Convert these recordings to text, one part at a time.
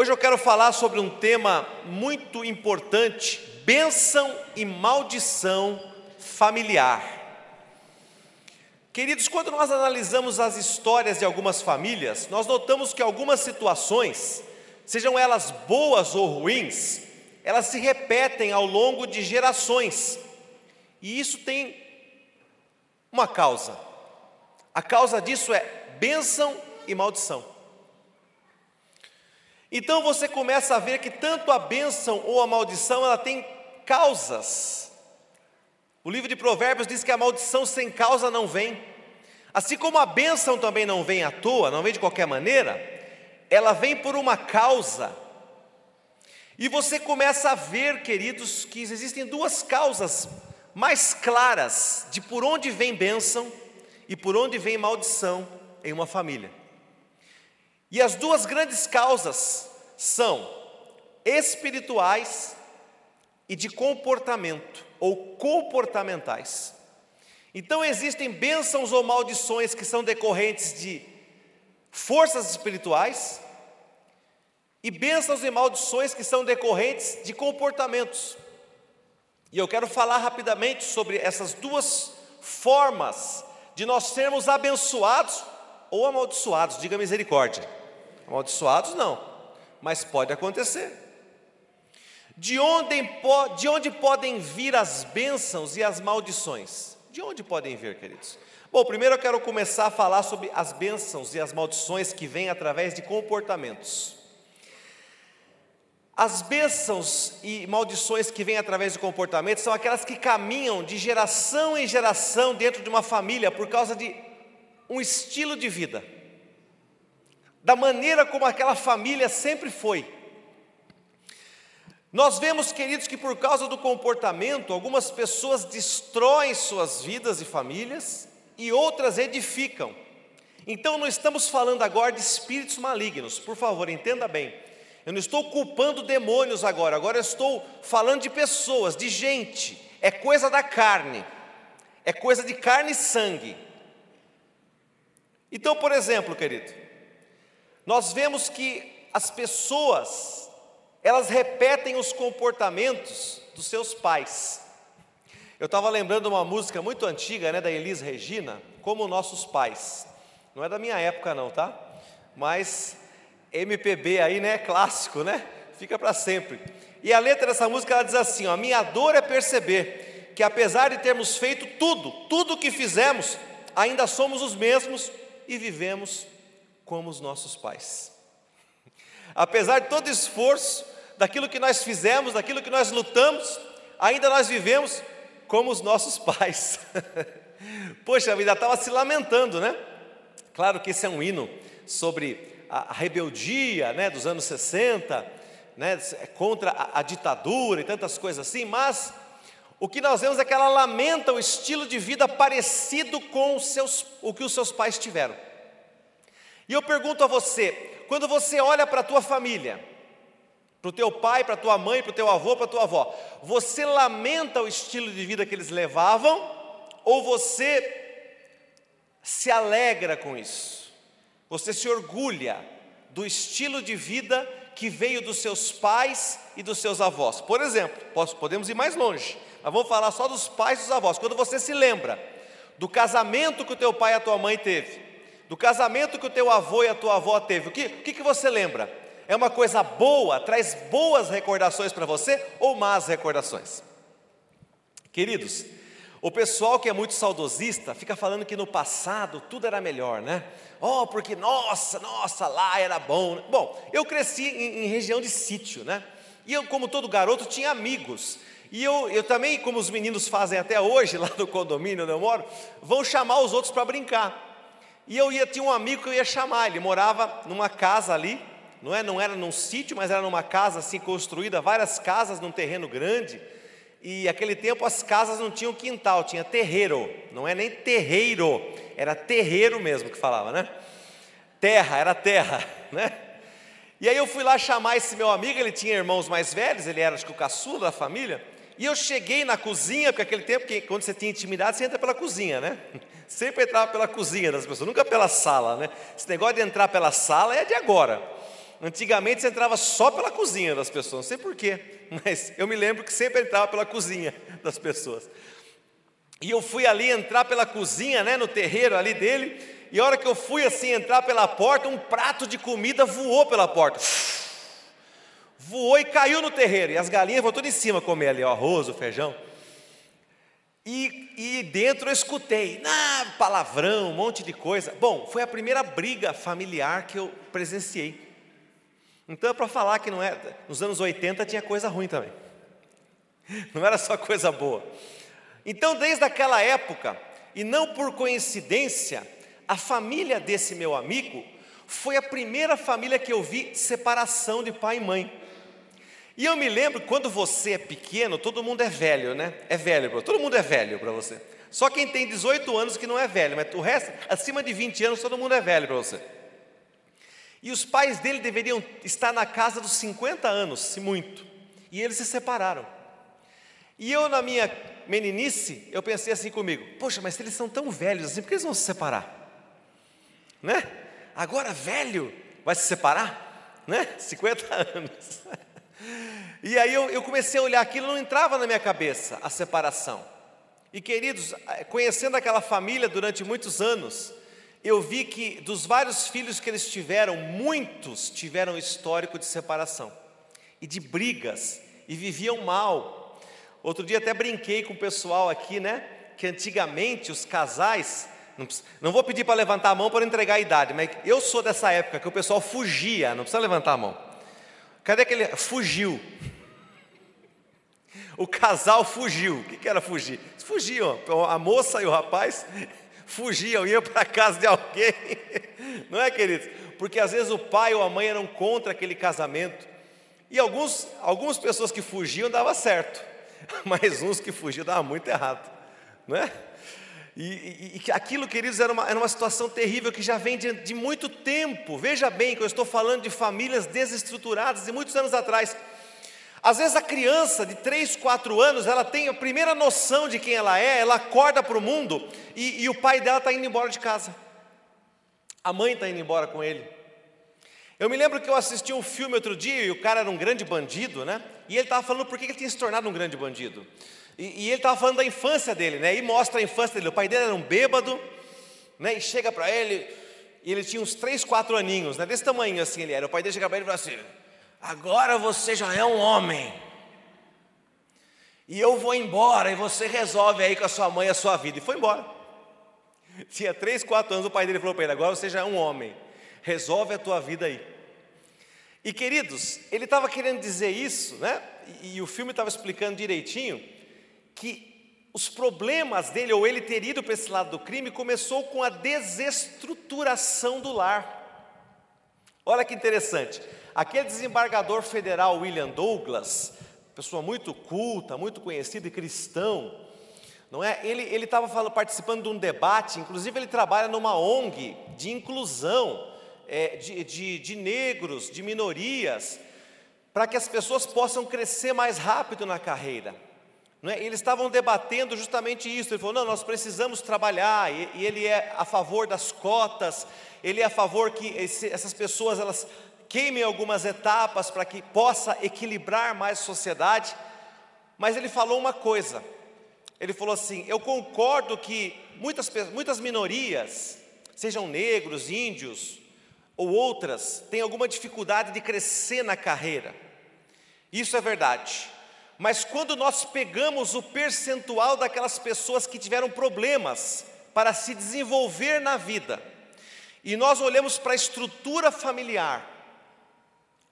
Hoje eu quero falar sobre um tema muito importante: bênção e maldição familiar. Queridos, quando nós analisamos as histórias de algumas famílias, nós notamos que algumas situações, sejam elas boas ou ruins, elas se repetem ao longo de gerações. E isso tem uma causa. A causa disso é bênção e maldição. Então você começa a ver que tanto a bênção ou a maldição, ela tem causas. O livro de Provérbios diz que a maldição sem causa não vem. Assim como a bênção também não vem à toa, não vem de qualquer maneira, ela vem por uma causa. E você começa a ver, queridos, que existem duas causas mais claras de por onde vem bênção e por onde vem maldição em uma família. E as duas grandes causas são espirituais e de comportamento, ou comportamentais. Então existem bênçãos ou maldições que são decorrentes de forças espirituais e bênçãos e maldições que são decorrentes de comportamentos. E eu quero falar rapidamente sobre essas duas formas de nós sermos abençoados ou amaldiçoados, diga misericórdia. Amaldiçoados não, mas pode acontecer. De onde, de onde podem vir as bênçãos e as maldições? De onde podem vir, queridos? Bom, primeiro eu quero começar a falar sobre as bênçãos e as maldições que vêm através de comportamentos. As bênçãos e maldições que vêm através de comportamentos são aquelas que caminham de geração em geração dentro de uma família por causa de um estilo de vida da maneira como aquela família sempre foi. Nós vemos, queridos, que por causa do comportamento, algumas pessoas destroem suas vidas e famílias e outras edificam. Então, não estamos falando agora de espíritos malignos, por favor, entenda bem. Eu não estou culpando demônios agora, agora eu estou falando de pessoas, de gente, é coisa da carne, é coisa de carne e sangue. Então, por exemplo, querido, nós vemos que as pessoas, elas repetem os comportamentos dos seus pais. Eu estava lembrando uma música muito antiga, né, da Elis Regina, como nossos pais. Não é da minha época não, tá? Mas MPB aí, né, clássico, né? Fica para sempre. E a letra dessa música ela diz assim: a minha dor é perceber que apesar de termos feito tudo, tudo o que fizemos, ainda somos os mesmos e vivemos como os nossos pais. Apesar de todo esforço, daquilo que nós fizemos, daquilo que nós lutamos, ainda nós vivemos como os nossos pais. Poxa vida, estava se lamentando, né? Claro que esse é um hino sobre a rebeldia né, dos anos 60, né, contra a, a ditadura e tantas coisas assim, mas o que nós vemos é que ela lamenta o estilo de vida parecido com os seus, o que os seus pais tiveram. E eu pergunto a você, quando você olha para a tua família, para o teu pai, para a tua mãe, para o teu avô, para a tua avó, você lamenta o estilo de vida que eles levavam ou você se alegra com isso? Você se orgulha do estilo de vida que veio dos seus pais e dos seus avós. Por exemplo, podemos ir mais longe, mas vamos falar só dos pais e dos avós. Quando você se lembra do casamento que o teu pai e a tua mãe teve, do casamento que o teu avô e a tua avó teve, o que, o que, que você lembra? É uma coisa boa, traz boas recordações para você ou más recordações? Queridos, o pessoal que é muito saudosista fica falando que no passado tudo era melhor, né? Oh, porque nossa, nossa, lá era bom. Bom, eu cresci em, em região de sítio, né? E eu, como todo garoto, tinha amigos. E eu, eu também, como os meninos fazem até hoje, lá no condomínio onde eu moro, vão chamar os outros para brincar. E eu ia, tinha um amigo que eu ia chamar, ele morava numa casa ali, não, é, não era num sítio, mas era numa casa assim construída, várias casas num terreno grande. E aquele tempo as casas não tinham quintal, tinha terreiro, não é nem terreiro, era terreiro mesmo que falava, né? Terra, era terra, né? E aí eu fui lá chamar esse meu amigo, ele tinha irmãos mais velhos, ele era acho que o caçula da família. E eu cheguei na cozinha, porque aquele tempo, que, quando você tinha intimidade, você entra pela cozinha, né? Sempre entrava pela cozinha das pessoas, nunca pela sala, né? Esse negócio de entrar pela sala é de agora. Antigamente você entrava só pela cozinha das pessoas, não sei porquê, mas eu me lembro que sempre entrava pela cozinha das pessoas. E eu fui ali entrar pela cozinha, né, no terreiro ali dele, e a hora que eu fui assim entrar pela porta, um prato de comida voou pela porta. Voou e caiu no terreiro, e as galinhas vão tudo em cima comer ali, o arroz, o feijão. E, e dentro eu escutei, ah, palavrão, um monte de coisa. Bom, foi a primeira briga familiar que eu presenciei. Então é para falar que não é, nos anos 80 tinha coisa ruim também. Não era só coisa boa. Então, desde aquela época, e não por coincidência, a família desse meu amigo foi a primeira família que eu vi separação de pai e mãe. E eu me lembro quando você é pequeno, todo mundo é velho, né? É velho, todo mundo é velho para você. Só quem tem 18 anos que não é velho, mas o resto, acima de 20 anos, todo mundo é velho para você. E os pais dele deveriam estar na casa dos 50 anos, se muito. E eles se separaram. E eu, na minha meninice, eu pensei assim comigo: poxa, mas se eles são tão velhos assim, por que eles vão se separar? Né? Agora, velho, vai se separar? Né? 50 anos. E aí eu, eu comecei a olhar aquilo, não entrava na minha cabeça a separação. E queridos, conhecendo aquela família durante muitos anos, eu vi que dos vários filhos que eles tiveram, muitos tiveram histórico de separação e de brigas e viviam mal. Outro dia até brinquei com o pessoal aqui, né? Que antigamente os casais, não, não vou pedir para levantar a mão para entregar a idade, mas eu sou dessa época que o pessoal fugia, não precisa levantar a mão. Cadê aquele? Fugiu. O casal fugiu. O que era fugir? Fugiam. A moça e o rapaz fugiam, iam para a casa de alguém. Não é, queridos? Porque às vezes o pai ou a mãe eram contra aquele casamento. E alguns, algumas pessoas que fugiam dava certo, mas uns que fugiam dava muito errado, não é? E, e, aquilo, queridos, era uma, era uma situação terrível que já vem de, de muito tempo. Veja bem que eu estou falando de famílias desestruturadas de muitos anos atrás. Às vezes a criança de 3, 4 anos, ela tem a primeira noção de quem ela é, ela acorda para o mundo e, e o pai dela está indo embora de casa. A mãe está indo embora com ele. Eu me lembro que eu assisti um filme outro dia e o cara era um grande bandido, né? E ele estava falando por que ele tinha se tornado um grande bandido. E, e ele estava falando da infância dele, né? E mostra a infância dele. O pai dele era um bêbado, né? E chega para ele, e ele tinha uns 3, 4 aninhos, né? Desse tamanho assim ele era. O pai dele chega para ele e fala assim: Agora você já é um homem. E eu vou embora e você resolve aí com a sua mãe a sua vida. E foi embora. Tinha 3, 4 anos, o pai dele falou para ele: Agora você já é um homem. Resolve a tua vida aí. E queridos, ele estava querendo dizer isso, né? E, e o filme estava explicando direitinho que os problemas dele, ou ele ter ido para esse lado do crime, começou com a desestruturação do lar. Olha que interessante. Aquele desembargador federal William Douglas, pessoa muito culta, muito conhecida e cristão, não é? Ele estava participando de um debate, inclusive ele trabalha numa ONG de inclusão é, de, de, de negros, de minorias, para que as pessoas possam crescer mais rápido na carreira. É? Eles estavam debatendo justamente isso. Ele falou: não, nós precisamos trabalhar, e, e ele é a favor das cotas, ele é a favor que esse, essas pessoas elas queimem algumas etapas para que possa equilibrar mais a sociedade. Mas ele falou uma coisa: ele falou assim, eu concordo que muitas, muitas minorias, sejam negros, índios, ou outras têm alguma dificuldade de crescer na carreira. Isso é verdade. Mas quando nós pegamos o percentual daquelas pessoas que tiveram problemas para se desenvolver na vida, e nós olhamos para a estrutura familiar,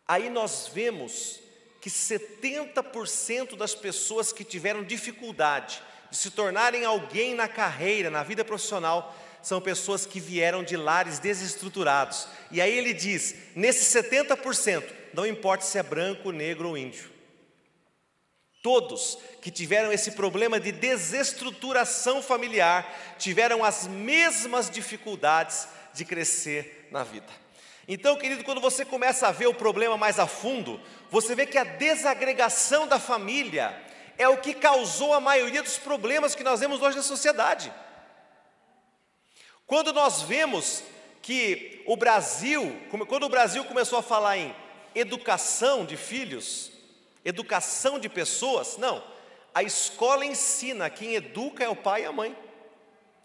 aí nós vemos que 70% das pessoas que tiveram dificuldade de se tornarem alguém na carreira, na vida profissional, são pessoas que vieram de lares desestruturados. E aí ele diz: nesses 70%, não importa se é branco, negro ou índio. Todos que tiveram esse problema de desestruturação familiar tiveram as mesmas dificuldades de crescer na vida. Então, querido, quando você começa a ver o problema mais a fundo, você vê que a desagregação da família é o que causou a maioria dos problemas que nós vemos hoje na sociedade. Quando nós vemos que o Brasil, quando o Brasil começou a falar em educação de filhos, educação de pessoas, não, a escola ensina, quem educa é o pai e a mãe.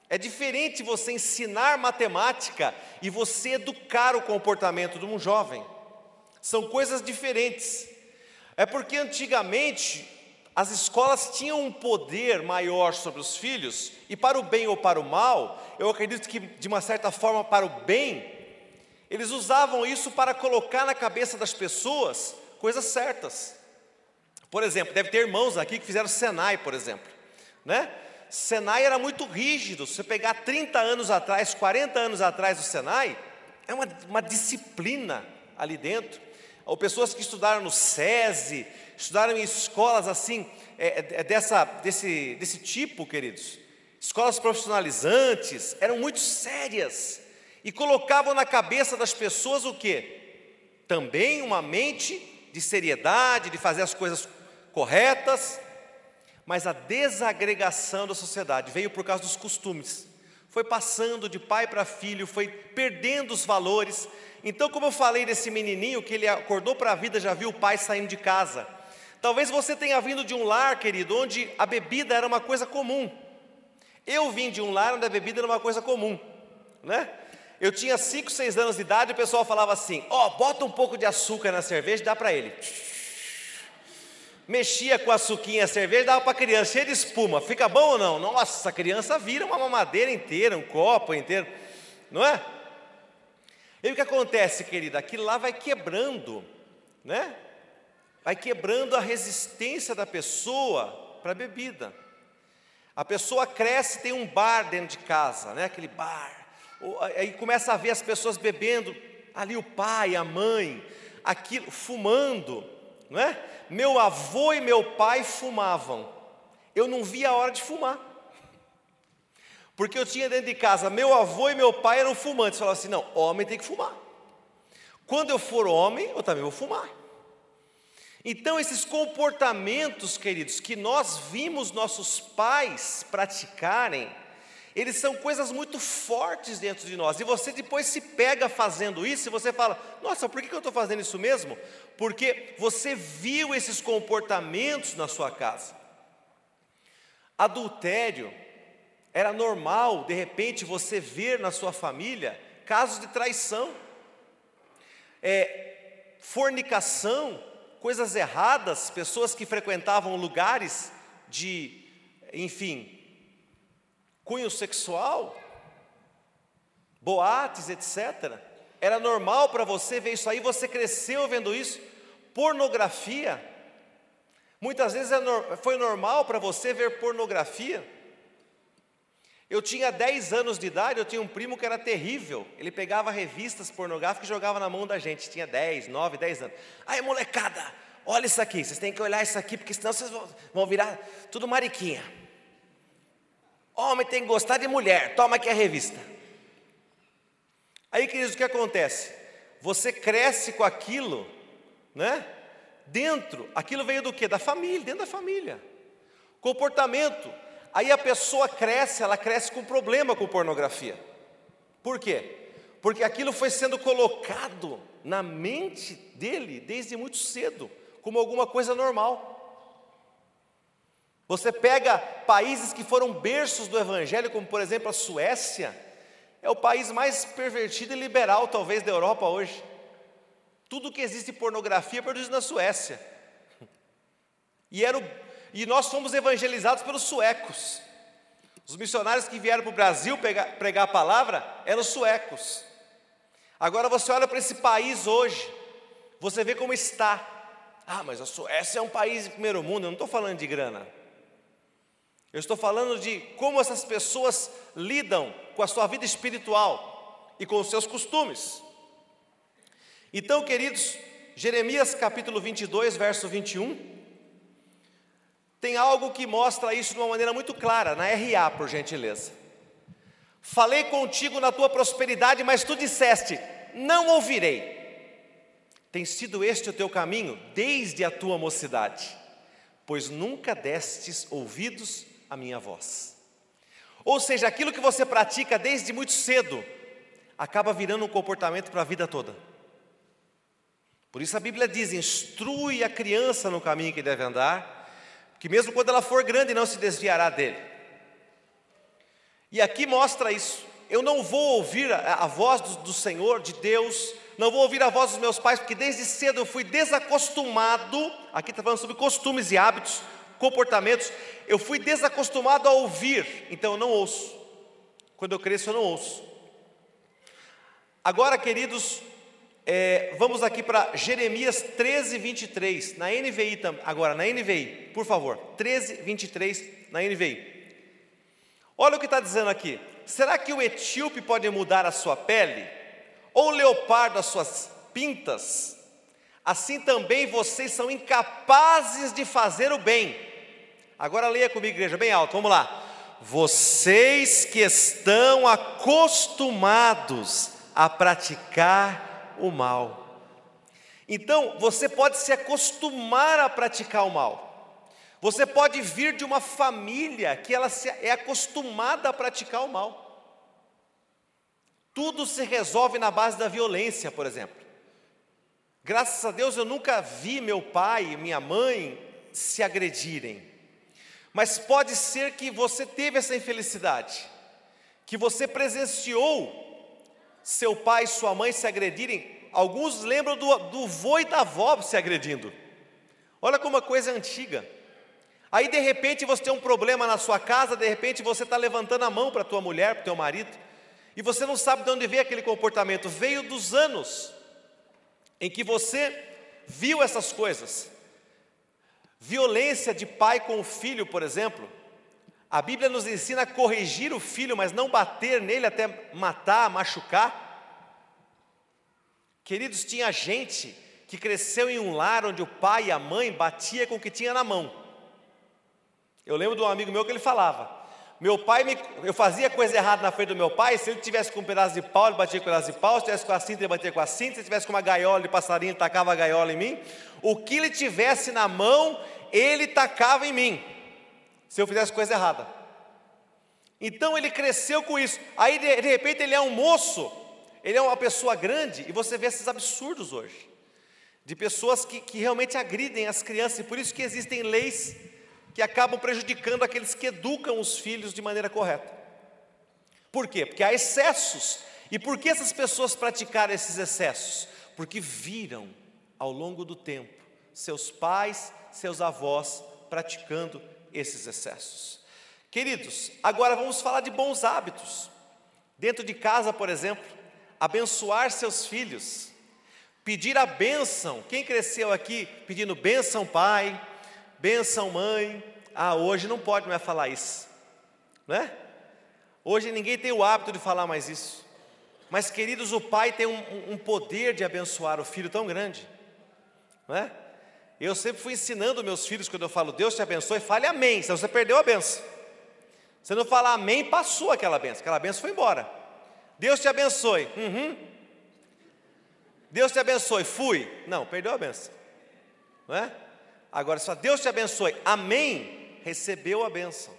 É diferente você ensinar matemática e você educar o comportamento de um jovem. São coisas diferentes. É porque antigamente as escolas tinham um poder maior sobre os filhos, e para o bem ou para o mal, eu acredito que de uma certa forma para o bem, eles usavam isso para colocar na cabeça das pessoas coisas certas. Por exemplo, deve ter irmãos aqui que fizeram Senai, por exemplo, né? Senai era muito rígido. Se você pegar 30 anos atrás, 40 anos atrás do Senai, é uma, uma disciplina ali dentro. Ou pessoas que estudaram no SESI, estudaram em escolas assim, é, é, é, dessa, desse, desse tipo, queridos. Escolas profissionalizantes, eram muito sérias. E colocavam na cabeça das pessoas o quê? Também uma mente de seriedade, de fazer as coisas corretas, mas a desagregação da sociedade veio por causa dos costumes. Foi passando de pai para filho, foi perdendo os valores. Então, como eu falei desse menininho que ele acordou para a vida, já viu o pai saindo de casa. Talvez você tenha vindo de um lar, querido, onde a bebida era uma coisa comum. Eu vim de um lar onde a bebida era uma coisa comum, né? Eu tinha 5, 6 anos de idade e o pessoal falava assim: Ó, oh, bota um pouco de açúcar na cerveja e dá para ele mexia com a suquinha, a cerveja, dava para a criança, cheia de espuma. Fica bom ou não? Nossa, a criança vira uma mamadeira inteira, um copo inteiro, não é? E o que acontece, querida? Aquilo lá vai quebrando, né? Vai quebrando a resistência da pessoa para a bebida. A pessoa cresce, tem um bar dentro de casa, né? Aquele bar. Aí começa a ver as pessoas bebendo, ali o pai, a mãe, aquilo, fumando não é? Meu avô e meu pai fumavam. Eu não via a hora de fumar. Porque eu tinha dentro de casa, meu avô e meu pai eram fumantes. Falavam assim: não, homem tem que fumar. Quando eu for homem, eu também vou fumar. Então, esses comportamentos, queridos, que nós vimos nossos pais praticarem, eles são coisas muito fortes dentro de nós. E você depois se pega fazendo isso e você fala: Nossa, por que eu estou fazendo isso mesmo? Porque você viu esses comportamentos na sua casa. Adultério era normal, de repente, você ver na sua família casos de traição, é, fornicação, coisas erradas, pessoas que frequentavam lugares de, enfim, cunho sexual, boates, etc. Era normal para você ver isso aí, você cresceu vendo isso. Pornografia. Muitas vezes é foi normal para você ver pornografia. Eu tinha 10 anos de idade, eu tinha um primo que era terrível. Ele pegava revistas pornográficas e jogava na mão da gente. Tinha 10, 9, 10 anos. Aí, molecada, olha isso aqui. Vocês têm que olhar isso aqui, porque senão vocês vão virar tudo mariquinha. Homem tem que gostar de mulher, toma aqui a revista. Aí, queridos, o que acontece? Você cresce com aquilo, né? Dentro, aquilo veio do que? Da família, dentro da família. Comportamento. Aí a pessoa cresce, ela cresce com problema com pornografia. Por quê? Porque aquilo foi sendo colocado na mente dele desde muito cedo, como alguma coisa normal. Você pega países que foram berços do Evangelho, como por exemplo a Suécia, é o país mais pervertido e liberal, talvez, da Europa hoje. Tudo que existe pornografia é produzido na Suécia. E, era o, e nós fomos evangelizados pelos suecos. Os missionários que vieram para o Brasil pegar, pregar a palavra eram suecos. Agora você olha para esse país hoje, você vê como está. Ah, mas a Suécia é um país de primeiro mundo, eu não estou falando de grana. Eu estou falando de como essas pessoas lidam com a sua vida espiritual e com os seus costumes. Então, queridos, Jeremias capítulo 22, verso 21, tem algo que mostra isso de uma maneira muito clara, na RA, por gentileza. Falei contigo na tua prosperidade, mas tu disseste: Não ouvirei. Tem sido este o teu caminho desde a tua mocidade, pois nunca destes ouvidos a minha voz. Ou seja, aquilo que você pratica desde muito cedo, acaba virando um comportamento para a vida toda. Por isso a Bíblia diz: instrui a criança no caminho que deve andar, que mesmo quando ela for grande não se desviará dele. E aqui mostra isso. Eu não vou ouvir a, a voz do, do Senhor, de Deus, não vou ouvir a voz dos meus pais, porque desde cedo eu fui desacostumado. Aqui está falando sobre costumes e hábitos, comportamentos. Eu fui desacostumado a ouvir, então eu não ouço. Quando eu cresço, eu não ouço. Agora, queridos, é, vamos aqui para Jeremias 13, 23, na NVI também. Agora, na NVI, por favor, 13, 23, na NVI. Olha o que está dizendo aqui. Será que o etíope pode mudar a sua pele? Ou o leopardo as suas pintas? Assim também vocês são incapazes de fazer o bem. Agora leia comigo, igreja, bem alto, vamos lá. Vocês que estão acostumados a praticar o mal. Então, você pode se acostumar a praticar o mal. Você pode vir de uma família que ela é acostumada a praticar o mal. Tudo se resolve na base da violência, por exemplo. Graças a Deus eu nunca vi meu pai e minha mãe se agredirem. Mas pode ser que você teve essa infelicidade, que você presenciou seu pai e sua mãe se agredirem. Alguns lembram do, do vô e da avó se agredindo. Olha como uma coisa antiga. Aí de repente você tem um problema na sua casa, de repente você está levantando a mão para tua mulher, para teu marido, e você não sabe de onde veio aquele comportamento. Veio dos anos em que você viu essas coisas. Violência de pai com o filho, por exemplo. A Bíblia nos ensina a corrigir o filho, mas não bater nele até matar, machucar. Queridos, tinha gente que cresceu em um lar onde o pai e a mãe batia com o que tinha na mão. Eu lembro de um amigo meu que ele falava: meu pai, me, eu fazia coisa errada na frente do meu pai, se ele tivesse com um pedaço de pau, ele batia com um pedaço de pau, se tivesse com a cinta, ele batia com a cinta, se tivesse com uma gaiola de passarinho, ele tacava a gaiola em mim. O que ele tivesse na mão, ele tacava em mim, se eu fizesse coisa errada. Então ele cresceu com isso. Aí de, de repente ele é um moço, ele é uma pessoa grande, e você vê esses absurdos hoje, de pessoas que, que realmente agridem as crianças, e por isso que existem leis que acabam prejudicando aqueles que educam os filhos de maneira correta. Por quê? Porque há excessos. E por que essas pessoas praticaram esses excessos? Porque viram ao longo do tempo seus pais, seus avós praticando esses excessos. Queridos, agora vamos falar de bons hábitos. Dentro de casa, por exemplo, abençoar seus filhos, pedir a bênção. Quem cresceu aqui pedindo bênção, pai, benção mãe. Ah, hoje não pode mais falar isso, né? Hoje ninguém tem o hábito de falar mais isso. Mas, queridos, o pai tem um, um poder de abençoar o filho tão grande, não é? Eu sempre fui ensinando meus filhos, quando eu falo Deus te abençoe, fale amém, senão você perdeu a benção. Você não falar amém, passou aquela benção, aquela benção foi embora. Deus te abençoe, uhum. Deus te abençoe, fui. Não, perdeu a benção, não é? Agora, só Deus te abençoe, amém, recebeu a bênção.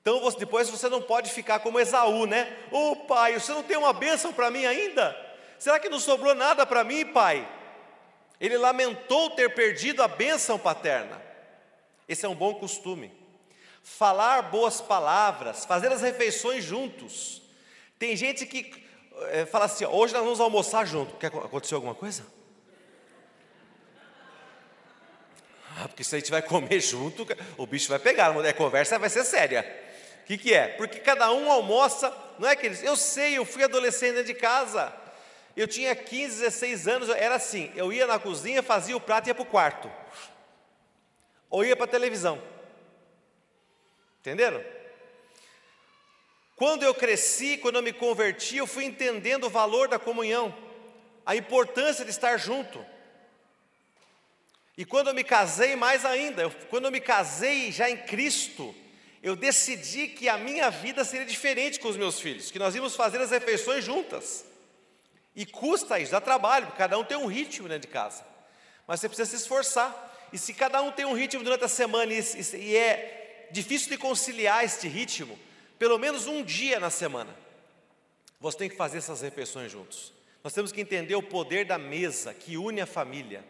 Então você, depois você não pode ficar como Esaú, né? Ô oh, pai, você não tem uma bênção para mim ainda? Será que não sobrou nada para mim, pai? Ele lamentou ter perdido a bênção paterna. Esse é um bom costume. Falar boas palavras, fazer as refeições juntos. Tem gente que é, fala assim: hoje nós vamos almoçar junto. Quer aconteceu alguma coisa? Ah, porque se a gente vai comer junto, o bicho vai pegar, a conversa vai ser séria. O que, que é? Porque cada um almoça, não é que eles, eu sei, eu fui adolescente dentro de casa. Eu tinha 15, 16 anos, era assim, eu ia na cozinha, fazia o prato e ia para o quarto. Ou ia para a televisão. Entenderam? Quando eu cresci, quando eu me converti, eu fui entendendo o valor da comunhão, a importância de estar junto. E quando eu me casei, mais ainda, eu, quando eu me casei já em Cristo, eu decidi que a minha vida seria diferente com os meus filhos, que nós íamos fazer as refeições juntas. E custa isso, dá trabalho, porque cada um tem um ritmo dentro de casa. Mas você precisa se esforçar. E se cada um tem um ritmo durante a semana e, e é difícil de conciliar este ritmo, pelo menos um dia na semana. você tem que fazer essas refeições juntos. Nós temos que entender o poder da mesa que une a família.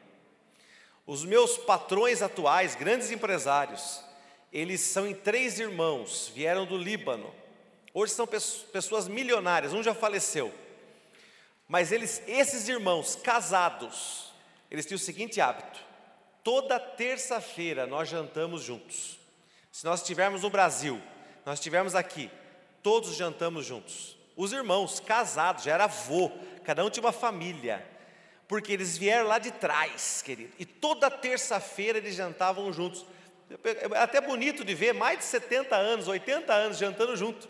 Os meus patrões atuais, grandes empresários, eles são em três irmãos, vieram do Líbano. Hoje são pessoas milionárias, um já faleceu. Mas eles, esses irmãos casados, eles tinham o seguinte hábito: toda terça-feira nós jantamos juntos. Se nós estivermos no Brasil, nós estivermos aqui, todos jantamos juntos. Os irmãos casados, já era avô, cada um tinha uma família, porque eles vieram lá de trás, querido, e toda terça-feira eles jantavam juntos. É até bonito de ver mais de 70 anos, 80 anos jantando junto,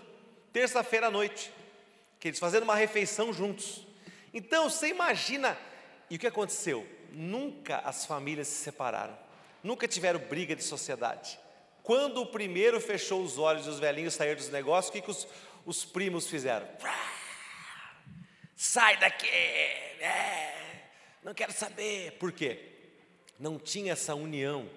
terça-feira à noite, que eles fazendo uma refeição juntos. Então você imagina, e o que aconteceu? Nunca as famílias se separaram, nunca tiveram briga de sociedade. Quando o primeiro fechou os olhos e os velhinhos saíram dos negócios, o que, que os, os primos fizeram? Sai daqui! É, não quero saber. Por quê? Não tinha essa união.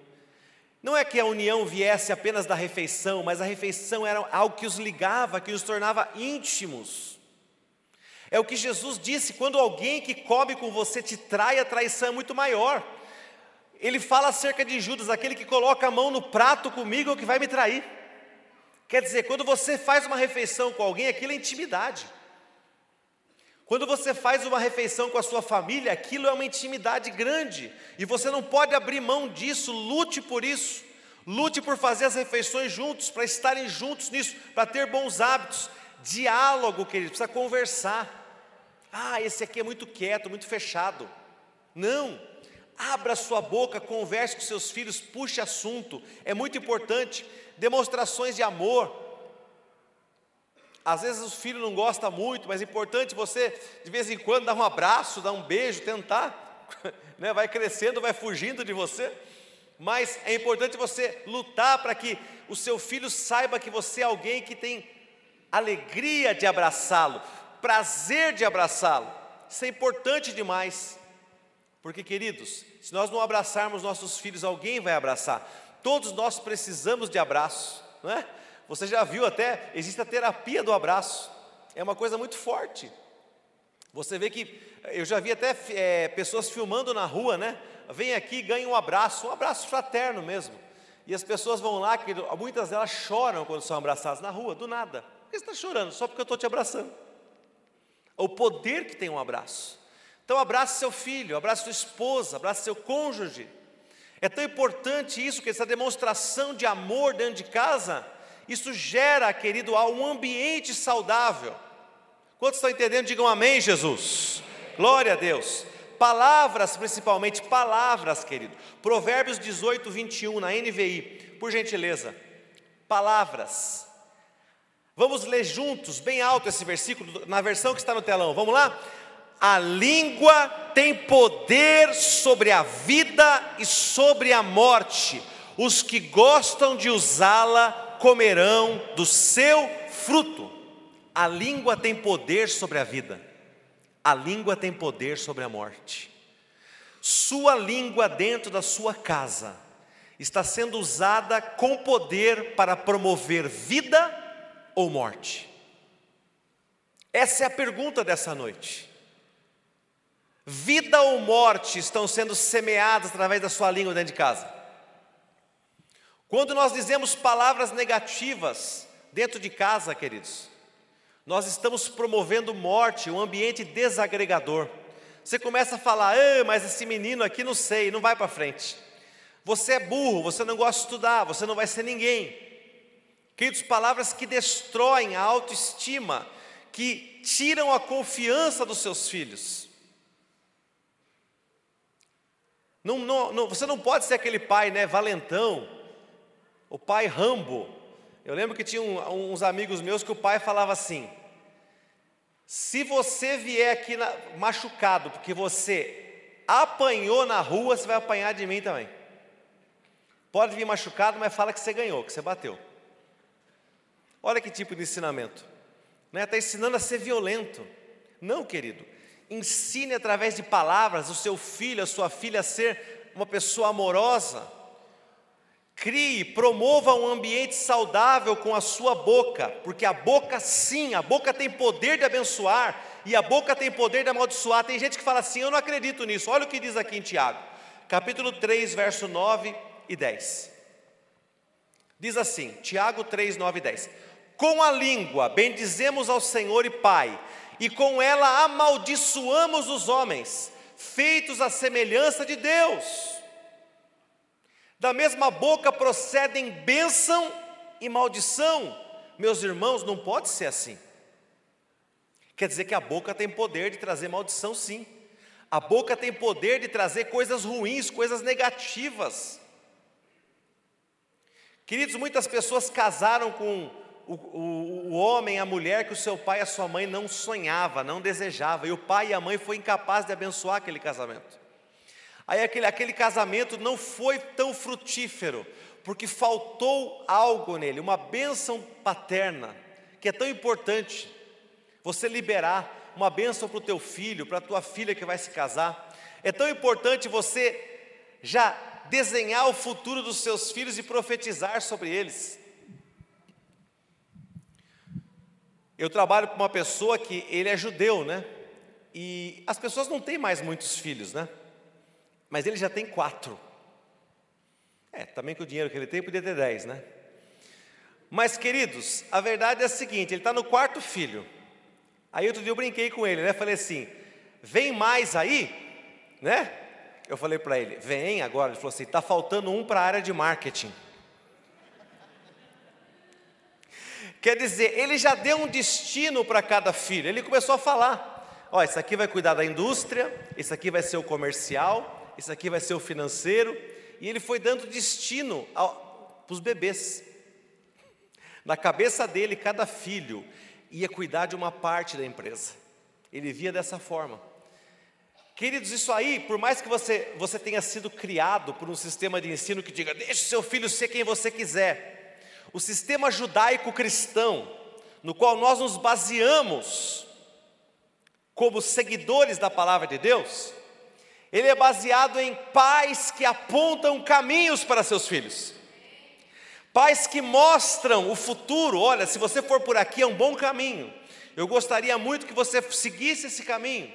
Não é que a união viesse apenas da refeição, mas a refeição era algo que os ligava, que os tornava íntimos. É o que Jesus disse: quando alguém que come com você te trai, a traição é muito maior. Ele fala acerca de Judas, aquele que coloca a mão no prato comigo é o que vai me trair. Quer dizer, quando você faz uma refeição com alguém, aquilo é intimidade. Quando você faz uma refeição com a sua família, aquilo é uma intimidade grande, e você não pode abrir mão disso, lute por isso. Lute por fazer as refeições juntos, para estarem juntos nisso, para ter bons hábitos. Diálogo, querido, precisa conversar. Ah, esse aqui é muito quieto, muito fechado. Não, abra sua boca, converse com seus filhos, puxe assunto, é muito importante demonstrações de amor. Às vezes o filho não gosta muito, mas é importante você, de vez em quando, dar um abraço, dar um beijo, tentar, né? vai crescendo, vai fugindo de você. Mas é importante você lutar para que o seu filho saiba que você é alguém que tem alegria de abraçá-lo, prazer de abraçá-lo. Isso é importante demais. Porque, queridos, se nós não abraçarmos nossos filhos, alguém vai abraçar. Todos nós precisamos de abraço, não é? Você já viu até, existe a terapia do abraço, é uma coisa muito forte. Você vê que, eu já vi até é, pessoas filmando na rua, né? Vem aqui ganha um abraço, um abraço fraterno mesmo. E as pessoas vão lá, que muitas delas choram quando são abraçadas na rua, do nada. Por que você está chorando? Só porque eu estou te abraçando. O poder que tem um abraço. Então abrace seu filho, abrace sua esposa, abrace seu cônjuge. É tão importante isso, que essa demonstração de amor dentro de casa, isso gera, querido, um ambiente saudável. Quantos estão entendendo? Digam amém, Jesus. Glória a Deus. Palavras, principalmente palavras, querido. Provérbios 18, 21, na NVI, por gentileza. Palavras. Vamos ler juntos, bem alto esse versículo, na versão que está no telão. Vamos lá? A língua tem poder sobre a vida e sobre a morte. Os que gostam de usá-la comerão do seu fruto. A língua tem poder sobre a vida. A língua tem poder sobre a morte. Sua língua dentro da sua casa está sendo usada com poder para promover vida ou morte? Essa é a pergunta dessa noite. Vida ou morte estão sendo semeadas através da sua língua dentro de casa? Quando nós dizemos palavras negativas dentro de casa, queridos, nós estamos promovendo morte, um ambiente desagregador. Você começa a falar, ah, mas esse menino aqui não sei, não vai para frente. Você é burro, você não gosta de estudar, você não vai ser ninguém. Queridos, palavras que destroem a autoestima, que tiram a confiança dos seus filhos. Não, não, não, você não pode ser aquele pai, né, valentão, o pai Rambo. Eu lembro que tinha um, uns amigos meus que o pai falava assim: se você vier aqui na, machucado, porque você apanhou na rua, você vai apanhar de mim também. Pode vir machucado, mas fala que você ganhou, que você bateu. Olha que tipo de ensinamento. Está né? Tá ensinando a ser violento. Não, querido. Ensine através de palavras o seu filho, a sua filha a ser uma pessoa amorosa. Crie, promova um ambiente saudável com a sua boca, porque a boca sim, a boca tem poder de abençoar e a boca tem poder de amaldiçoar. Tem gente que fala assim: "Eu não acredito nisso". Olha o que diz aqui em Tiago, capítulo 3, verso 9 e 10. Diz assim, Tiago 3, 9 e 10: Com a língua bendizemos ao Senhor e Pai, e com ela amaldiçoamos os homens, feitos à semelhança de Deus. Da mesma boca procedem bênção e maldição. Meus irmãos, não pode ser assim. Quer dizer que a boca tem poder de trazer maldição, sim. A boca tem poder de trazer coisas ruins, coisas negativas. Queridos, muitas pessoas casaram com o, o, o, homem, a mulher que o seu pai e a sua mãe não sonhava, não desejava, e o pai e a mãe foi incapaz de abençoar aquele casamento. Aí aquele, aquele casamento não foi tão frutífero, porque faltou algo nele, uma bênção paterna, que é tão importante. Você liberar uma bênção para o teu filho, para a tua filha que vai se casar. É tão importante você já desenhar o futuro dos seus filhos e profetizar sobre eles. Eu trabalho com uma pessoa que ele é judeu, né? E as pessoas não têm mais muitos filhos, né? Mas ele já tem quatro. É, também com o dinheiro que ele tem, podia ter dez, né? Mas, queridos, a verdade é a seguinte: ele está no quarto filho. Aí outro dia eu brinquei com ele, né? Falei assim: vem mais aí, né? Eu falei para ele: vem agora. Ele falou assim: está faltando um para a área de marketing. Quer dizer, ele já deu um destino para cada filho. Ele começou a falar: ó, esse aqui vai cuidar da indústria, esse aqui vai ser o comercial, isso aqui vai ser o financeiro, e ele foi dando destino para os bebês. Na cabeça dele, cada filho ia cuidar de uma parte da empresa. Ele via dessa forma. Queridos, isso aí, por mais que você, você tenha sido criado por um sistema de ensino que diga, deixe seu filho ser quem você quiser, o sistema judaico-cristão, no qual nós nos baseamos como seguidores da palavra de Deus, ele é baseado em pais que apontam caminhos para seus filhos. Pais que mostram o futuro, olha, se você for por aqui é um bom caminho. Eu gostaria muito que você seguisse esse caminho.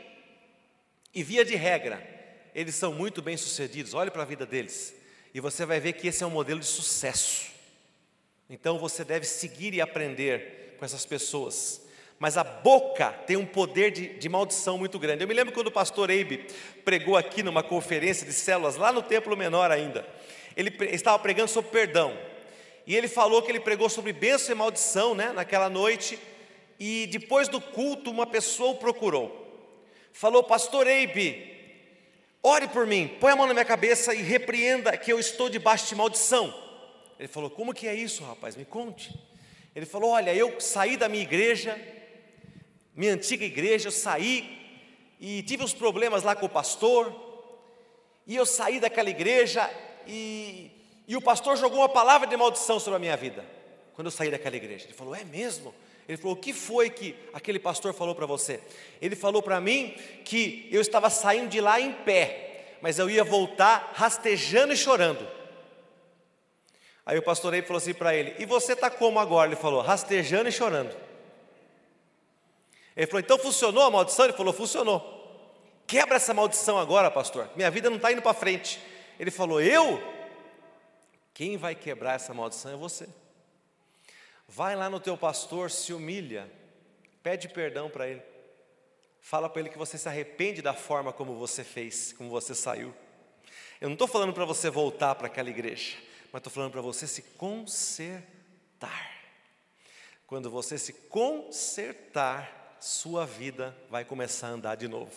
E via de regra, eles são muito bem-sucedidos. Olhe para a vida deles e você vai ver que esse é um modelo de sucesso. Então você deve seguir e aprender com essas pessoas mas a boca tem um poder de, de, maldição muito grande. Eu me lembro quando o pastor Eibe pregou aqui numa conferência de células, lá no templo menor ainda. Ele estava pregando sobre perdão. E ele falou que ele pregou sobre bênção e maldição, né, naquela noite. E depois do culto, uma pessoa o procurou. Falou, pastor Eibe, ore por mim, põe a mão na minha cabeça e repreenda que eu estou debaixo de maldição. Ele falou, como que é isso, rapaz? Me conte. Ele falou, olha, eu saí da minha igreja, minha antiga igreja, eu saí e tive uns problemas lá com o pastor, e eu saí daquela igreja e, e o pastor jogou uma palavra de maldição sobre a minha vida, quando eu saí daquela igreja. Ele falou: É mesmo? Ele falou: O que foi que aquele pastor falou para você? Ele falou para mim que eu estava saindo de lá em pé, mas eu ia voltar rastejando e chorando. Aí o pastor aí falou assim para ele: E você está como agora? Ele falou: Rastejando e chorando. Ele falou: então funcionou a maldição? Ele falou: funcionou. Quebra essa maldição agora, pastor. Minha vida não está indo para frente. Ele falou: eu? Quem vai quebrar essa maldição é você. Vai lá no teu pastor, se humilha, pede perdão para ele. Fala para ele que você se arrepende da forma como você fez, como você saiu. Eu não estou falando para você voltar para aquela igreja, mas estou falando para você se consertar. Quando você se consertar, sua vida vai começar a andar de novo.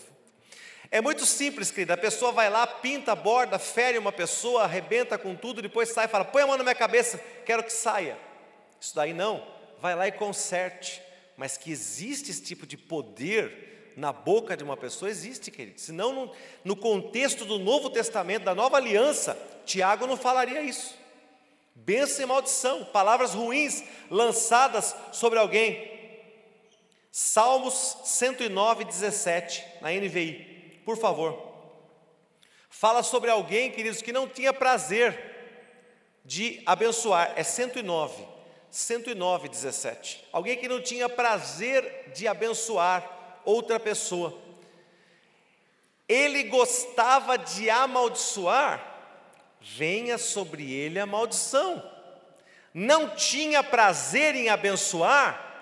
É muito simples, querida. A pessoa vai lá, pinta, borda, fere uma pessoa, arrebenta com tudo, depois sai e fala: põe a mão na minha cabeça, quero que saia. Isso daí não. Vai lá e conserte. Mas que existe esse tipo de poder na boca de uma pessoa, existe, querido. Senão, no, no contexto do Novo Testamento, da nova aliança, Tiago não falaria isso. Bênção e maldição, palavras ruins lançadas sobre alguém. Salmos 109, 17, na NVI, por favor. Fala sobre alguém, queridos, que não tinha prazer de abençoar, é 109. 109, 17. Alguém que não tinha prazer de abençoar outra pessoa. Ele gostava de amaldiçoar, venha sobre ele a maldição. Não tinha prazer em abençoar,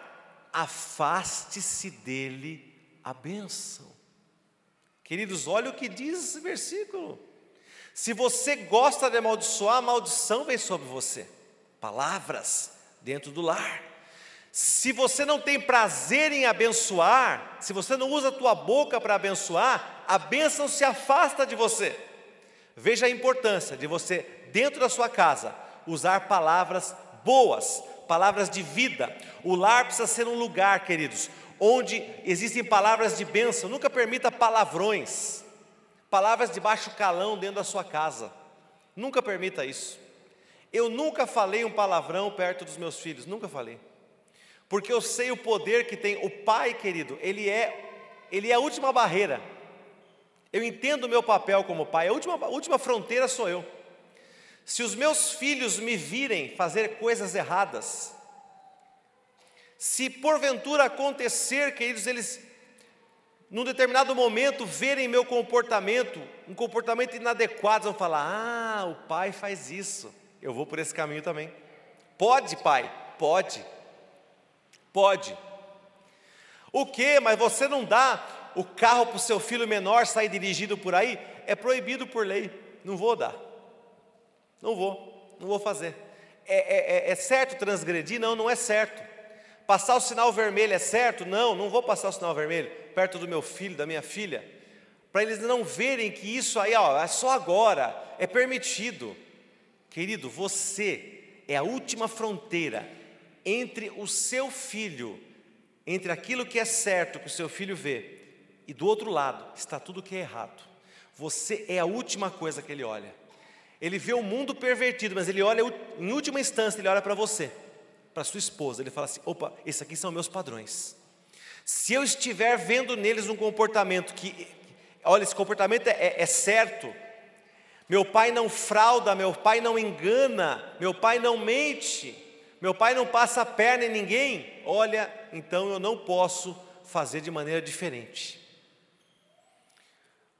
afaste-se dele a bênção. Queridos, olha o que diz esse versículo. Se você gosta de amaldiçoar, a maldição vem sobre você. Palavras dentro do lar. Se você não tem prazer em abençoar, se você não usa a tua boca para abençoar, a bênção se afasta de você. Veja a importância de você, dentro da sua casa, usar palavras boas, palavras de vida. O lar precisa ser um lugar, queridos, onde existem palavras de bênção. Nunca permita palavrões, palavras de baixo calão dentro da sua casa. Nunca permita isso. Eu nunca falei um palavrão perto dos meus filhos, nunca falei porque eu sei o poder que tem. O pai, querido, ele é, ele é a última barreira. Eu entendo o meu papel como pai, a última, a última fronteira sou eu. Se os meus filhos me virem fazer coisas erradas, se porventura acontecer, queridos, eles, num determinado momento, verem meu comportamento, um comportamento inadequado, vão falar: Ah, o pai faz isso, eu vou por esse caminho também. Pode, pai? Pode. Pode. O que? Mas você não dá o carro para o seu filho menor sair dirigido por aí? É proibido por lei. Não vou dar. Não vou. Não vou fazer. É, é, é, é certo transgredir? Não, não é certo. Passar o sinal vermelho é certo? Não, não vou passar o sinal vermelho perto do meu filho, da minha filha, para eles não verem que isso aí ó, é só agora, é permitido. Querido, você é a última fronteira entre o seu filho, entre aquilo que é certo que o seu filho vê, e do outro lado está tudo que é errado. Você é a última coisa que ele olha. Ele vê o mundo pervertido, mas ele olha, em última instância, ele olha para você, para sua esposa. Ele fala assim: opa, esses aqui são meus padrões. Se eu estiver vendo neles um comportamento que, olha, esse comportamento é, é, é certo, meu pai não frauda, meu pai não engana, meu pai não mente, meu pai não passa a perna em ninguém, olha, então eu não posso fazer de maneira diferente.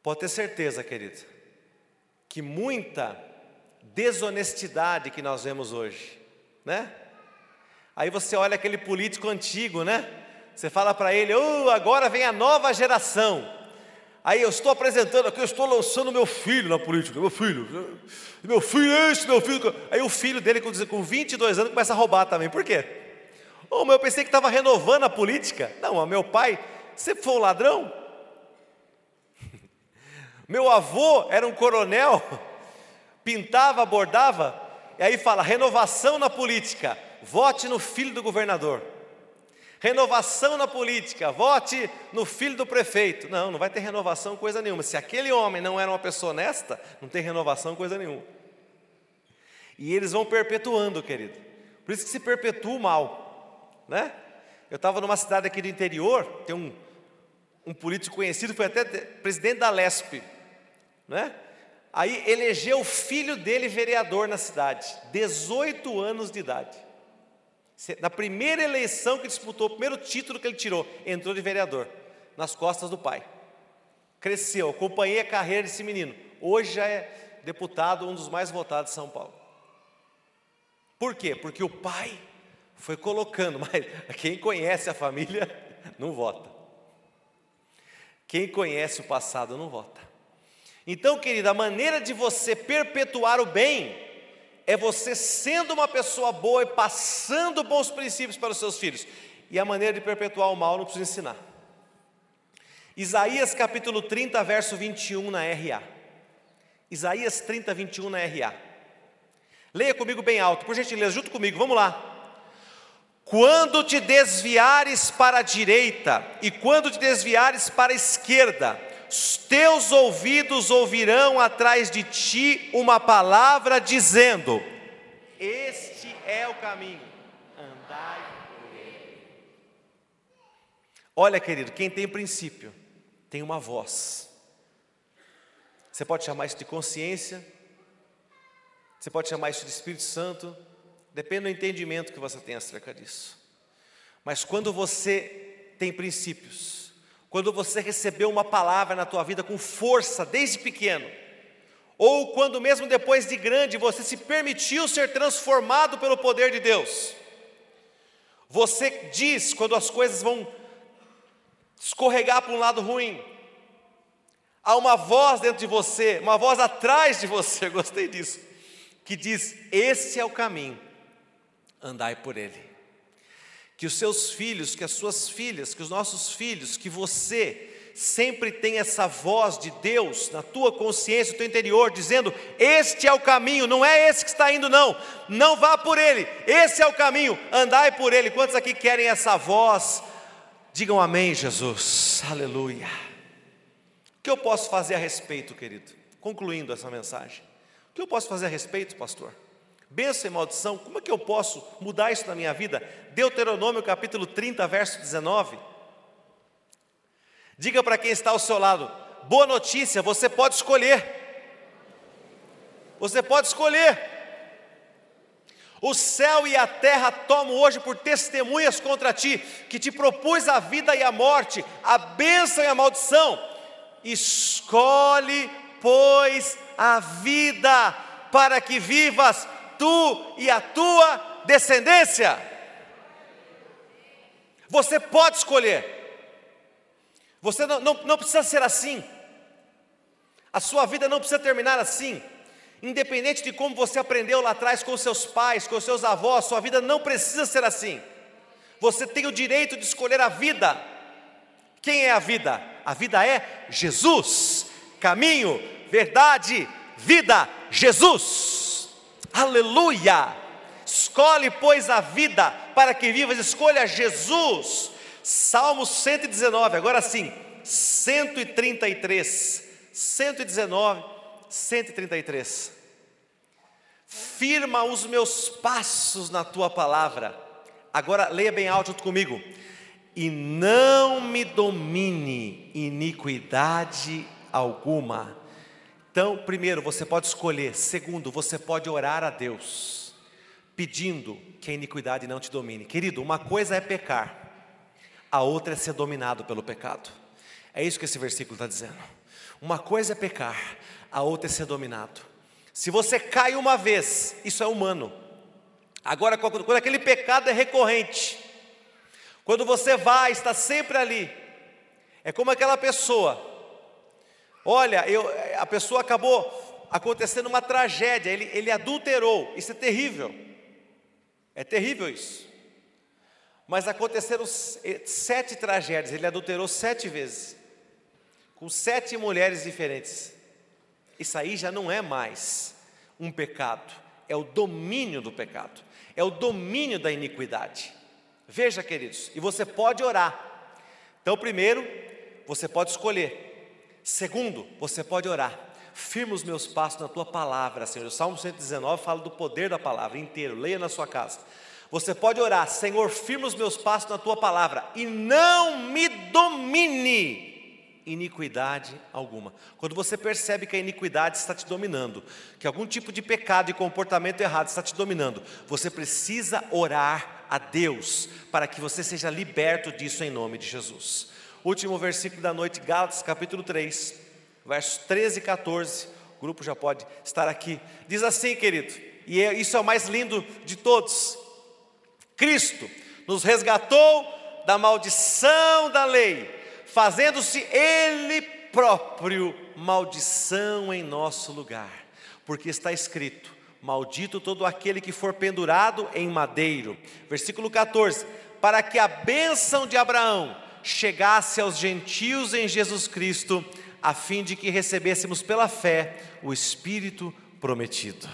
Pode ter certeza, querido, que muita desonestidade que nós vemos hoje, né? Aí você olha aquele político antigo, né? Você fala para ele, oh, agora vem a nova geração. Aí eu estou apresentando aqui, eu estou lançando meu filho na política, meu filho, meu filho é esse, meu filho. Aí o filho dele, com 22 anos, começa a roubar também. Por quê? Oh, mas eu pensei que estava renovando a política. Não, meu pai sempre foi um ladrão. Meu avô era um coronel, pintava, bordava, e aí fala: renovação na política, vote no filho do governador. Renovação na política, vote no filho do prefeito. Não, não vai ter renovação coisa nenhuma. Se aquele homem não era uma pessoa honesta, não tem renovação coisa nenhuma. E eles vão perpetuando, querido. Por isso que se perpetua o mal, né? Eu estava numa cidade aqui do interior, tem um, um político conhecido, foi até presidente da Lesp, né? Aí elegeu o filho dele vereador na cidade, 18 anos de idade. Na primeira eleição que disputou, o primeiro título que ele tirou, entrou de vereador, nas costas do pai. Cresceu, acompanhei a carreira desse menino. Hoje já é deputado, um dos mais votados de São Paulo. Por quê? Porque o pai foi colocando, mas quem conhece a família não vota. Quem conhece o passado não vota. Então, querida, a maneira de você perpetuar o bem é você sendo uma pessoa boa e passando bons princípios para os seus filhos. E a maneira de perpetuar o mal não precisa ensinar. Isaías capítulo 30, verso 21 na RA. Isaías 30, 21 na RA. Leia comigo bem alto, por gentileza, junto comigo, vamos lá. Quando te desviares para a direita e quando te desviares para a esquerda, teus ouvidos ouvirão atrás de ti uma palavra dizendo: Este é o caminho, andai por ele. Olha, querido, quem tem princípio tem uma voz. Você pode chamar isso de consciência, Você pode chamar isso de Espírito Santo, depende do entendimento que você tem acerca disso. Mas quando você tem princípios, quando você recebeu uma palavra na tua vida com força desde pequeno, ou quando mesmo depois de grande você se permitiu ser transformado pelo poder de Deus, você diz quando as coisas vão escorregar para um lado ruim, há uma voz dentro de você, uma voz atrás de você, gostei disso que diz: Esse é o caminho, andai por ele. Que os seus filhos, que as suas filhas, que os nossos filhos, que você sempre tem essa voz de Deus na tua consciência, no teu interior, dizendo: Este é o caminho, não é esse que está indo, não, não vá por ele, esse é o caminho, andai por ele. Quantos aqui querem essa voz? Digam amém, Jesus, aleluia. O que eu posso fazer a respeito, querido? Concluindo essa mensagem. O que eu posso fazer a respeito, pastor? Bênção e maldição, como é que eu posso mudar isso na minha vida? Deuteronômio capítulo 30, verso 19. Diga para quem está ao seu lado: boa notícia, você pode escolher. Você pode escolher. O céu e a terra tomam hoje por testemunhas contra ti, que te propus a vida e a morte, a bênção e a maldição. Escolhe, pois, a vida para que vivas tu e a tua descendência. Você pode escolher. Você não, não, não precisa ser assim. A sua vida não precisa terminar assim. Independente de como você aprendeu lá atrás com seus pais, com seus avós, sua vida não precisa ser assim. Você tem o direito de escolher a vida. Quem é a vida? A vida é Jesus, caminho, verdade, vida, Jesus. Aleluia! Escolhe, pois, a vida para que vivas, escolha Jesus. Salmo 119, agora sim, 133. 119, 133. Firma os meus passos na tua palavra. Agora leia bem alto comigo. E não me domine iniquidade alguma então, primeiro, você pode escolher. Segundo, você pode orar a Deus, pedindo que a iniquidade não te domine. Querido, uma coisa é pecar, a outra é ser dominado pelo pecado. É isso que esse versículo está dizendo. Uma coisa é pecar, a outra é ser dominado. Se você cai uma vez, isso é humano. Agora, quando aquele pecado é recorrente, quando você vai, está sempre ali, é como aquela pessoa Olha, eu, a pessoa acabou acontecendo uma tragédia, ele, ele adulterou, isso é terrível, é terrível isso. Mas aconteceram sete tragédias, ele adulterou sete vezes, com sete mulheres diferentes. Isso aí já não é mais um pecado, é o domínio do pecado, é o domínio da iniquidade. Veja, queridos, e você pode orar. Então, primeiro, você pode escolher Segundo, você pode orar. Firma os meus passos na tua palavra, Senhor. O Salmo 119 fala do poder da palavra inteiro. Leia na sua casa. Você pode orar, Senhor, firma os meus passos na tua palavra e não me domine iniquidade alguma. Quando você percebe que a iniquidade está te dominando, que algum tipo de pecado e comportamento errado está te dominando, você precisa orar a Deus para que você seja liberto disso em nome de Jesus. Último versículo da noite, Gálatas capítulo 3, versos 13 e 14. O grupo já pode estar aqui. Diz assim, querido, e é, isso é o mais lindo de todos: Cristo nos resgatou da maldição da lei, fazendo-se Ele próprio maldição em nosso lugar, porque está escrito: Maldito todo aquele que for pendurado em madeiro. Versículo 14: Para que a bênção de Abraão chegasse aos gentios em Jesus Cristo, a fim de que recebêssemos pela fé o Espírito prometido.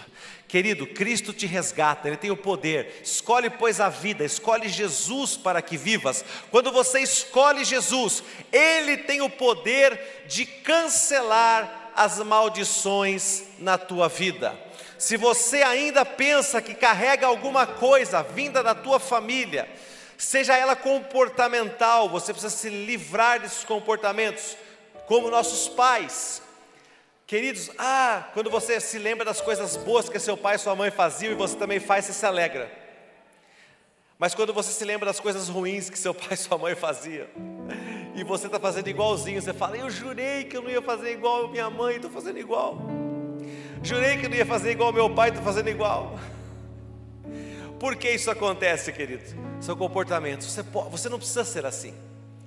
Querido, Cristo te resgata, Ele tem o poder. Escolhe, pois, a vida, escolhe Jesus para que vivas. Quando você escolhe Jesus, Ele tem o poder de cancelar as maldições na tua vida. Se você ainda pensa que carrega alguma coisa vinda da tua família, seja ela comportamental, você precisa se livrar desses comportamentos, como nossos pais. Queridos, ah, quando você se lembra das coisas boas que seu pai e sua mãe faziam e você também faz, você se alegra. Mas quando você se lembra das coisas ruins que seu pai e sua mãe faziam, e você está fazendo igualzinho, você fala: Eu jurei que eu não ia fazer igual minha mãe, estou fazendo igual. Jurei que eu não ia fazer igual meu pai, estou fazendo igual. Por que isso acontece, querido? Seu comportamento. Você, pode, você não precisa ser assim.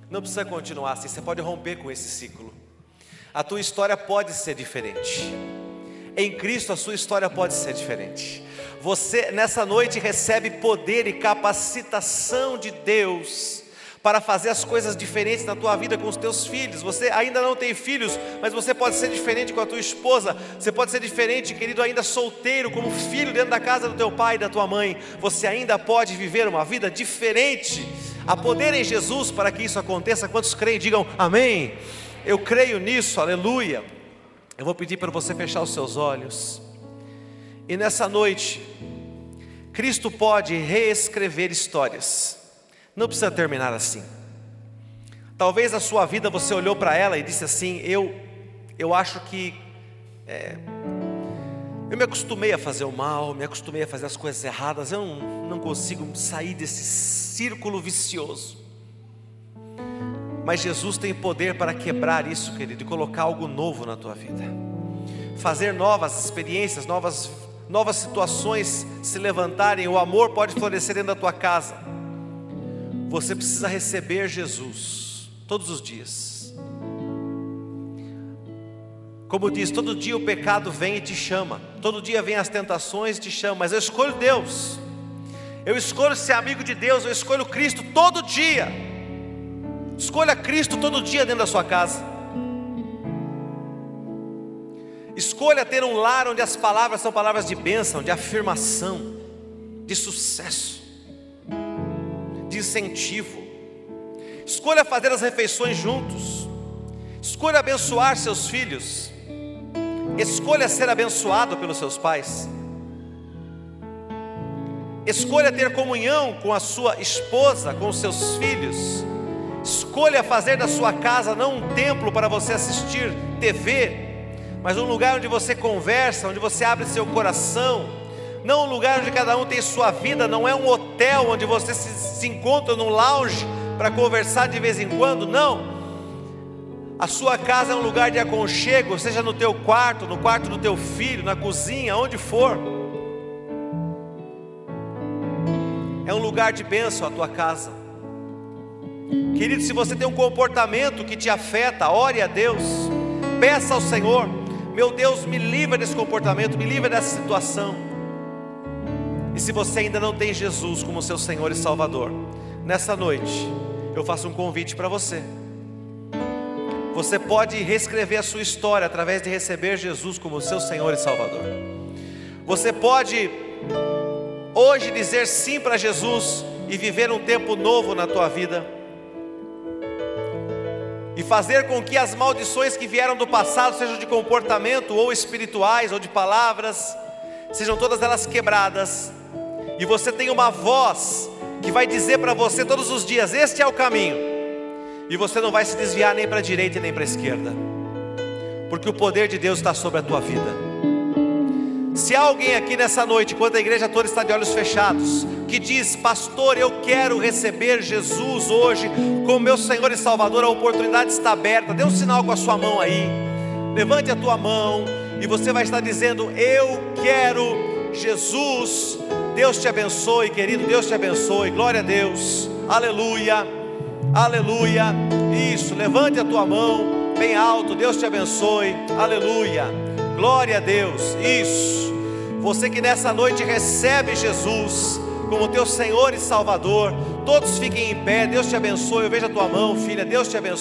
Não precisa continuar assim. Você pode romper com esse ciclo a tua história pode ser diferente. Em Cristo a sua história pode ser diferente. Você nessa noite recebe poder e capacitação de Deus para fazer as coisas diferentes na tua vida com os teus filhos. Você ainda não tem filhos, mas você pode ser diferente com a tua esposa. Você pode ser diferente, querido, ainda solteiro, como filho dentro da casa do teu pai e da tua mãe. Você ainda pode viver uma vida diferente. Há poder em Jesus para que isso aconteça. Quantos creem, digam amém. Eu creio nisso, aleluia. Eu vou pedir para você fechar os seus olhos. E nessa noite, Cristo pode reescrever histórias. Não precisa terminar assim. Talvez a sua vida você olhou para ela e disse assim: Eu, eu acho que é, eu me acostumei a fazer o mal, me acostumei a fazer as coisas erradas. Eu não, não consigo sair desse círculo vicioso. Mas Jesus tem poder para quebrar isso, querido, e colocar algo novo na tua vida. Fazer novas experiências, novas, novas situações se levantarem, o amor pode florescer dentro da tua casa. Você precisa receber Jesus todos os dias. Como diz, todo dia o pecado vem e te chama, todo dia vem as tentações e te chama, mas eu escolho Deus. Eu escolho ser amigo de Deus, eu escolho Cristo todo dia. Escolha Cristo todo dia dentro da sua casa. Escolha ter um lar onde as palavras são palavras de bênção, de afirmação, de sucesso, incentivo. Escolha fazer as refeições juntos. Escolha abençoar seus filhos. Escolha ser abençoado pelos seus pais. Escolha ter comunhão com a sua esposa, com os seus filhos. Escolha fazer da sua casa não um templo para você assistir TV, mas um lugar onde você conversa, onde você abre seu coração, não um lugar onde cada um tem sua vida, não é um hotel onde você se, se encontra num lounge para conversar de vez em quando, não. A sua casa é um lugar de aconchego, seja no teu quarto, no quarto do teu filho, na cozinha, onde for. É um lugar de bênção a tua casa. Querido, se você tem um comportamento que te afeta, ore a Deus, peça ao Senhor, meu Deus, me livra desse comportamento, me livra dessa situação. E se você ainda não tem Jesus como seu Senhor e Salvador, nessa noite eu faço um convite para você. Você pode reescrever a sua história através de receber Jesus como seu Senhor e Salvador. Você pode hoje dizer sim para Jesus e viver um tempo novo na tua vida e fazer com que as maldições que vieram do passado, sejam de comportamento ou espirituais ou de palavras, sejam todas elas quebradas, e você tem uma voz que vai dizer para você todos os dias: Este é o caminho, e você não vai se desviar nem para a direita nem para a esquerda, porque o poder de Deus está sobre a tua vida. Se alguém aqui nessa noite, quando a igreja toda está de olhos fechados, que diz, pastor, eu quero receber Jesus hoje como meu Senhor e Salvador, a oportunidade está aberta, dê um sinal com a sua mão aí, levante a tua mão e você vai estar dizendo, eu quero Jesus. Deus te abençoe, querido, Deus te abençoe, glória a Deus, aleluia, aleluia. Isso, levante a tua mão bem alto, Deus te abençoe, aleluia. Glória a Deus. Isso. Você que nessa noite recebe Jesus como teu Senhor e Salvador, todos fiquem em pé. Deus te abençoe. Eu vejo a tua mão, filha. Deus te abençoe.